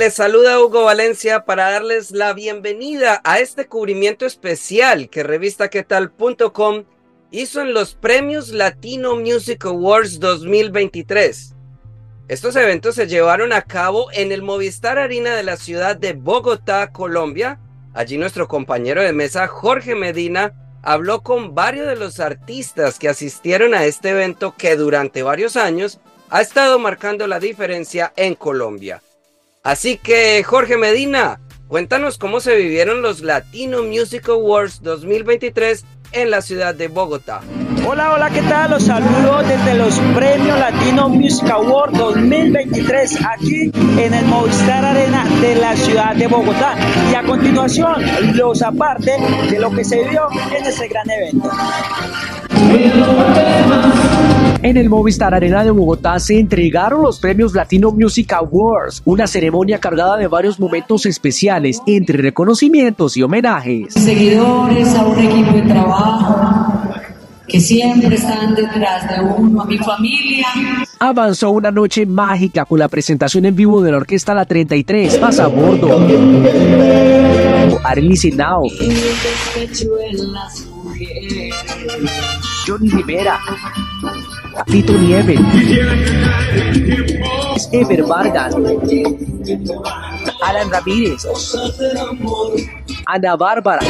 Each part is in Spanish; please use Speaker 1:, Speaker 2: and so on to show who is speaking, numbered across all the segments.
Speaker 1: Les saluda Hugo Valencia para darles la bienvenida a este cubrimiento especial que revistaquetal.com hizo en los premios Latino Music Awards 2023. Estos eventos se llevaron a cabo en el Movistar Arena de la ciudad de Bogotá, Colombia. Allí nuestro compañero de mesa, Jorge Medina, habló con varios de los artistas que asistieron a este evento que durante varios años ha estado marcando la diferencia en Colombia. Así que, Jorge Medina, cuéntanos cómo se vivieron los Latino Music Awards 2023 en la ciudad de Bogotá.
Speaker 2: Hola, hola, ¿qué tal? Los saludo desde los Premios Latino Music Award 2023 aquí en el Movistar Arena de la ciudad de Bogotá. Y a continuación, los aparte de lo que se vio en ese gran evento.
Speaker 3: En el Movistar Arena de Bogotá se entregaron los premios Latino Music Awards, una ceremonia cargada de varios momentos especiales entre reconocimientos y homenajes.
Speaker 4: Seguidores, a un equipo de trabajo que siempre están detrás de uno, a mi familia.
Speaker 3: Avanzó una noche mágica con la presentación en vivo de la Orquesta La 33, Pasa a Bordo, Arely Sinao, Johnny Rivera, Fito Nieves, Ever Vargas, Alan Ramírez, Ana Bárbara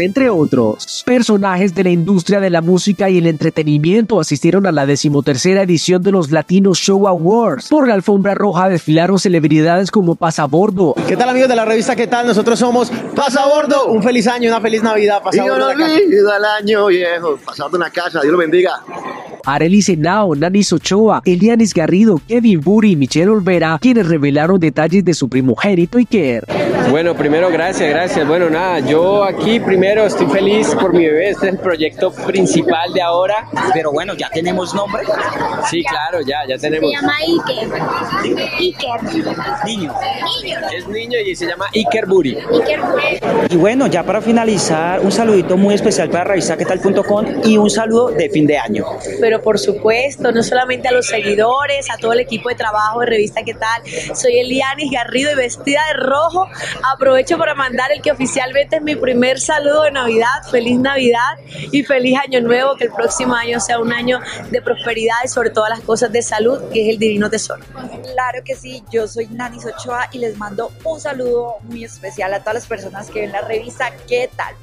Speaker 3: entre otros. Personajes de la industria de la música y el entretenimiento asistieron a la decimotercera edición de los Latino Show Awards. Por la alfombra roja desfilaron celebridades como Pasabordo.
Speaker 5: ¿Qué tal amigos de la revista? ¿Qué tal? Nosotros somos Pasabordo. Un feliz año, una feliz Navidad.
Speaker 6: Pasabordo. al año viejo. Pasabordo en la casa. Dios lo bendiga.
Speaker 3: Arely Senao, Nanis Ochoa, Elianis Garrido, Kevin Buri y Michelle Olvera, quienes revelaron detalles de su primogénito Iker.
Speaker 7: Bueno, primero gracias, gracias. Bueno, nada, yo aquí primero estoy feliz por mi bebé, este es el proyecto principal de ahora.
Speaker 2: Pero bueno, ¿ya tenemos nombre?
Speaker 7: Sí, claro, ya, ya tenemos.
Speaker 8: Se llama Iker. Iker.
Speaker 2: Niño.
Speaker 8: Niño.
Speaker 7: Es niño y se llama Iker Buri.
Speaker 8: Iker Buri.
Speaker 2: Y bueno, ya para finalizar, un saludito muy especial para revistaquetal.com y un saludo de fin de año.
Speaker 9: Pero por supuesto, no solamente a los seguidores, a todo el equipo de trabajo de Revista ¿Qué tal? Soy Elianis Garrido y vestida de rojo. Aprovecho para mandar el que oficialmente es mi primer saludo de Navidad. Feliz Navidad y feliz Año Nuevo. Que el próximo año sea un año de prosperidad y sobre todas las cosas de salud, que es el divino tesoro.
Speaker 10: Claro que sí, yo soy Nani Ochoa y les mando un saludo muy especial a todas las personas que ven la revista ¿Qué tal?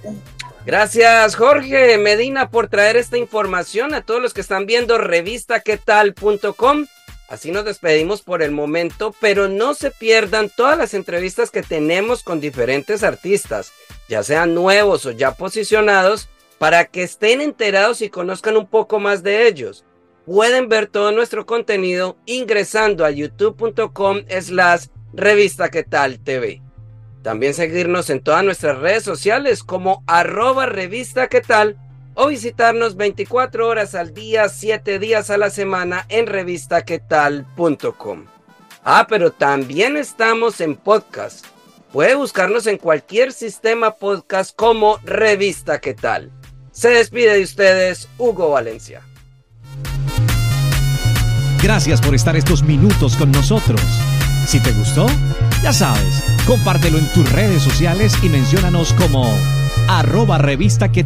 Speaker 1: Gracias Jorge Medina por traer esta información a todos los que están viendo revistaquetal.com. Así nos despedimos por el momento, pero no se pierdan todas las entrevistas que tenemos con diferentes artistas, ya sean nuevos o ya posicionados, para que estén enterados y conozcan un poco más de ellos. Pueden ver todo nuestro contenido ingresando a youtube.com slash revista que tal TV. También seguirnos en todas nuestras redes sociales como arroba revista o visitarnos 24 horas al día, 7 días a la semana en revistaquetal.com. Ah, pero también estamos en podcast. Puede buscarnos en cualquier sistema podcast como Revista ¿Qué tal? Se despide de ustedes Hugo Valencia.
Speaker 11: Gracias por estar estos minutos con nosotros. Si te gustó, ya sabes, compártelo en tus redes sociales y menciónanos como arroba revista qué.